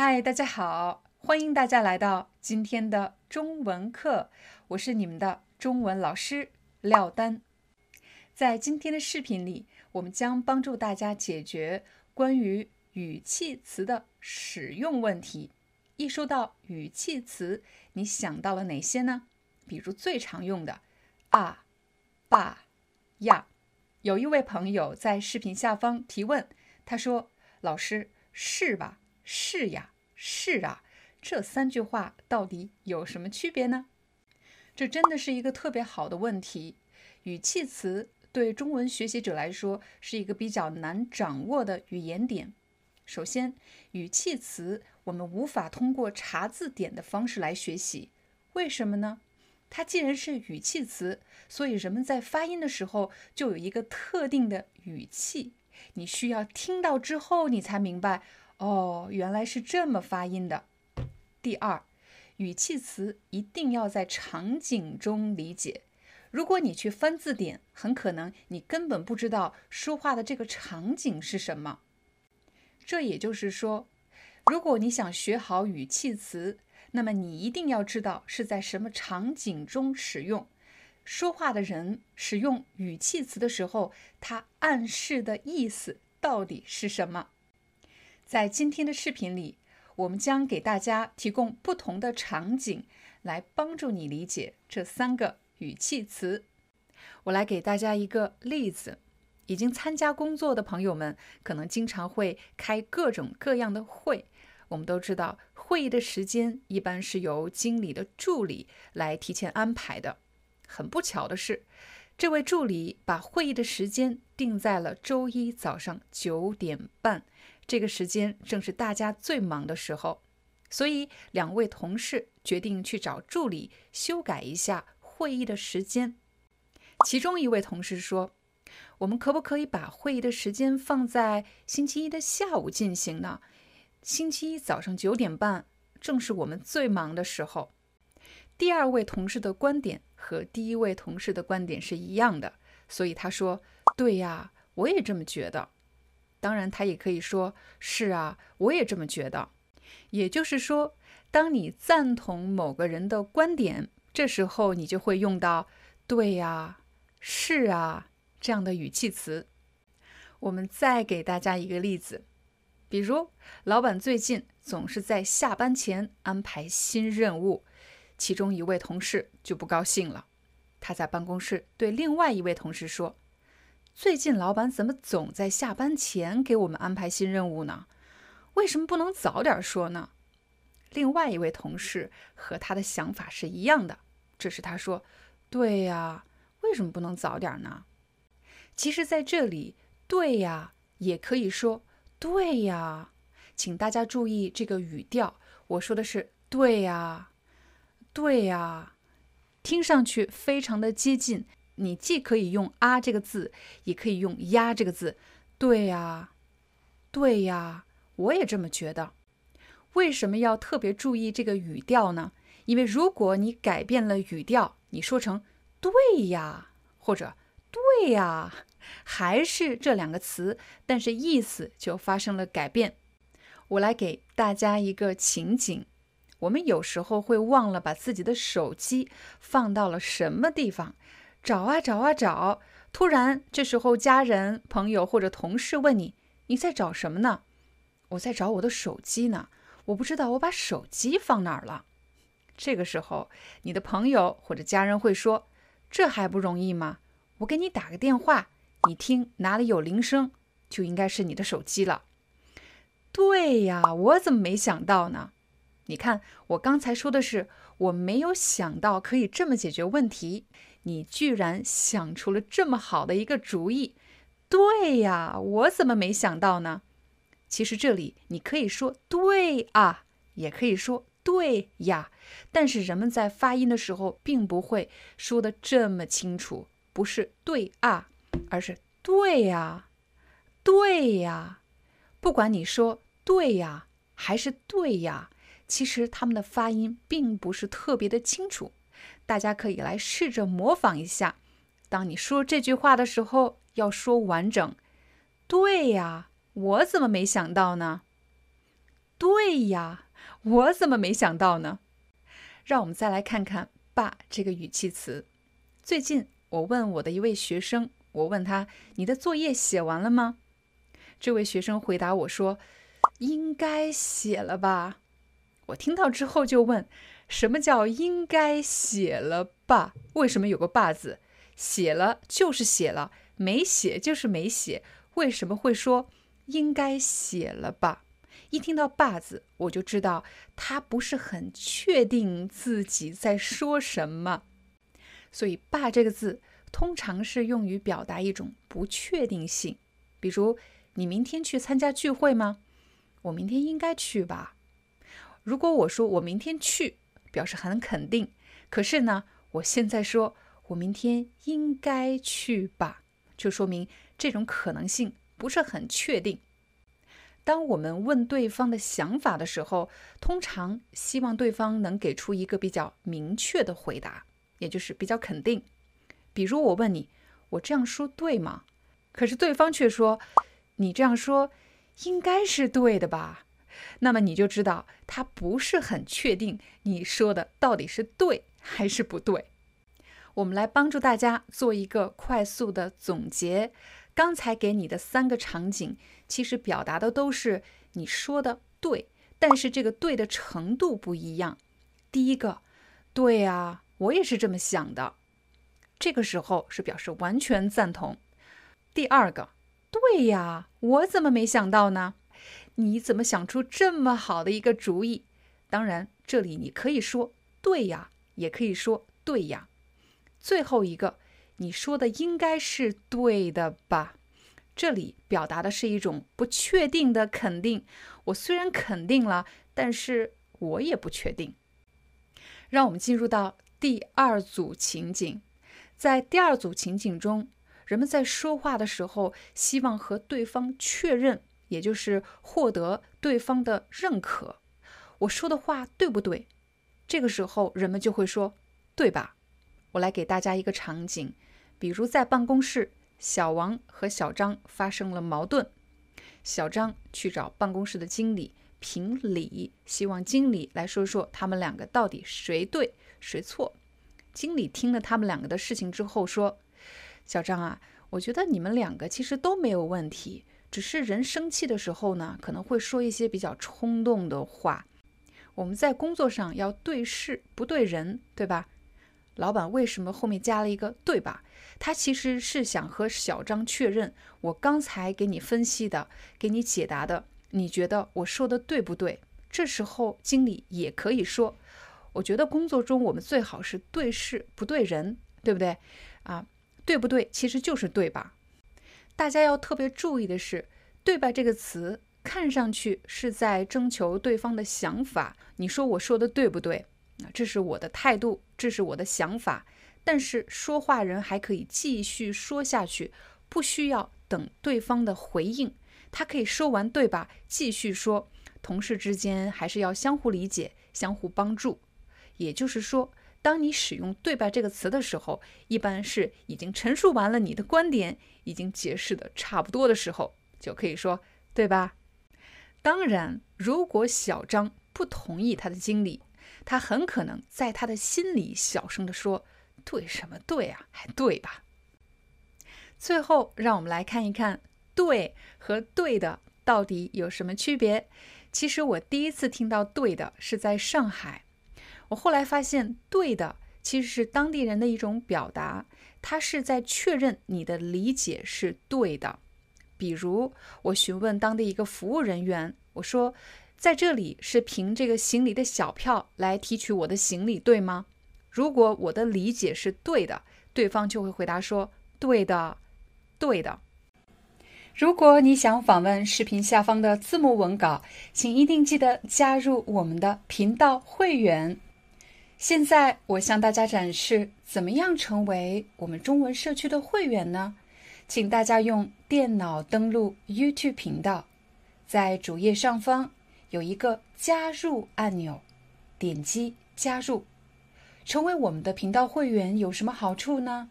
嗨，大家好，欢迎大家来到今天的中文课，我是你们的中文老师廖丹。在今天的视频里，我们将帮助大家解决关于语气词的使用问题。一说到语气词，你想到了哪些呢？比如最常用的啊、爸、呀。有一位朋友在视频下方提问，他说：“老师，是吧？”是呀，是啊，这三句话到底有什么区别呢？这真的是一个特别好的问题。语气词对中文学习者来说是一个比较难掌握的语言点。首先，语气词我们无法通过查字典的方式来学习，为什么呢？它既然是语气词，所以人们在发音的时候就有一个特定的语气，你需要听到之后，你才明白。哦，原来是这么发音的。第二，语气词一定要在场景中理解。如果你去翻字典，很可能你根本不知道说话的这个场景是什么。这也就是说，如果你想学好语气词，那么你一定要知道是在什么场景中使用。说话的人使用语气词的时候，他暗示的意思到底是什么？在今天的视频里，我们将给大家提供不同的场景，来帮助你理解这三个语气词。我来给大家一个例子：已经参加工作的朋友们，可能经常会开各种各样的会。我们都知道，会议的时间一般是由经理的助理来提前安排的。很不巧的是，这位助理把会议的时间定在了周一早上九点半。这个时间正是大家最忙的时候，所以两位同事决定去找助理修改一下会议的时间。其中一位同事说：“我们可不可以把会议的时间放在星期一的下午进行呢？星期一早上九点半正是我们最忙的时候。”第二位同事的观点和第一位同事的观点是一样的，所以他说：“对呀，我也这么觉得。”当然，他也可以说：“是啊，我也这么觉得。”也就是说，当你赞同某个人的观点，这时候你就会用到“对呀”“是啊”这样的语气词。我们再给大家一个例子，比如老板最近总是在下班前安排新任务，其中一位同事就不高兴了，他在办公室对另外一位同事说。最近老板怎么总在下班前给我们安排新任务呢？为什么不能早点说呢？另外一位同事和他的想法是一样的，这是他说：“对呀，为什么不能早点呢？”其实，在这里，“对呀”也可以说“对呀”。请大家注意这个语调，我说的是“对呀，对呀”，听上去非常的接近。你既可以用“啊”这个字，也可以用“呀”这个字。对呀，对呀，我也这么觉得。为什么要特别注意这个语调呢？因为如果你改变了语调，你说成“对呀”或者“对呀”，还是这两个词，但是意思就发生了改变。我来给大家一个情景：我们有时候会忘了把自己的手机放到了什么地方。找啊找啊找！突然，这时候家人、朋友或者同事问你：“你在找什么呢？”“我在找我的手机呢，我不知道我把手机放哪儿了。”这个时候，你的朋友或者家人会说：“这还不容易吗？我给你打个电话，你听哪里有铃声，就应该是你的手机了。”对呀，我怎么没想到呢？你看，我刚才说的是我没有想到可以这么解决问题。你居然想出了这么好的一个主意！对呀，我怎么没想到呢？其实这里你可以说对啊，也可以说对呀，但是人们在发音的时候并不会说的这么清楚，不是对啊，而是对呀，对呀。不管你说对呀还是对呀，其实他们的发音并不是特别的清楚。大家可以来试着模仿一下，当你说这句话的时候，要说完整。对呀，我怎么没想到呢？对呀，我怎么没想到呢？让我们再来看看“爸”这个语气词。最近我问我的一位学生，我问他：“你的作业写完了吗？”这位学生回答我说：“应该写了吧。”我听到之后就问。什么叫应该写了吧？为什么有个“吧”字？写了就是写了，没写就是没写。为什么会说应该写了吧？一听到“吧”字，我就知道他不是很确定自己在说什么。所以“吧”这个字通常是用于表达一种不确定性。比如，你明天去参加聚会吗？我明天应该去吧。如果我说我明天去。表示很肯定，可是呢，我现在说我明天应该去吧，就说明这种可能性不是很确定。当我们问对方的想法的时候，通常希望对方能给出一个比较明确的回答，也就是比较肯定。比如我问你，我这样说对吗？可是对方却说，你这样说应该是对的吧。那么你就知道他不是很确定你说的到底是对还是不对。我们来帮助大家做一个快速的总结。刚才给你的三个场景，其实表达的都是你说的对，但是这个对的程度不一样。第一个，对啊，我也是这么想的，这个时候是表示完全赞同。第二个，对呀，我怎么没想到呢？你怎么想出这么好的一个主意？当然，这里你可以说“对呀”，也可以说“对呀”。最后一个，你说的应该是对的吧？这里表达的是一种不确定的肯定。我虽然肯定了，但是我也不确定。让我们进入到第二组情景。在第二组情景中，人们在说话的时候，希望和对方确认。也就是获得对方的认可，我说的话对不对？这个时候人们就会说，对吧？我来给大家一个场景，比如在办公室，小王和小张发生了矛盾，小张去找办公室的经理评理，希望经理来说说他们两个到底谁对谁错。经理听了他们两个的事情之后说：“小张啊，我觉得你们两个其实都没有问题。”只是人生气的时候呢，可能会说一些比较冲动的话。我们在工作上要对事不对人，对吧？老板为什么后面加了一个对吧？他其实是想和小张确认，我刚才给你分析的、给你解答的，你觉得我说的对不对？这时候经理也可以说，我觉得工作中我们最好是对事不对人，对不对？啊，对不对？其实就是对吧？大家要特别注意的是，“对吧”这个词看上去是在征求对方的想法。你说我说的对不对？啊，这是我的态度，这是我的想法。但是说话人还可以继续说下去，不需要等对方的回应，他可以说完“对吧”，继续说。同事之间还是要相互理解、相互帮助。也就是说。当你使用“对吧”这个词的时候，一般是已经陈述完了你的观点，已经解释的差不多的时候，就可以说“对吧”。当然，如果小张不同意他的经理，他很可能在他的心里小声的说：“对什么对啊？还对吧？”最后，让我们来看一看“对”和“对的”到底有什么区别。其实我第一次听到“对的”是在上海。我后来发现，对的其实是当地人的一种表达，他是在确认你的理解是对的。比如，我询问当地一个服务人员，我说：“在这里是凭这个行李的小票来提取我的行李，对吗？”如果我的理解是对的，对方就会回答说：“对的，对的。”如果你想访问视频下方的字幕文稿，请一定记得加入我们的频道会员。现在我向大家展示怎么样成为我们中文社区的会员呢？请大家用电脑登录 YouTube 频道，在主页上方有一个加入按钮，点击加入，成为我们的频道会员有什么好处呢？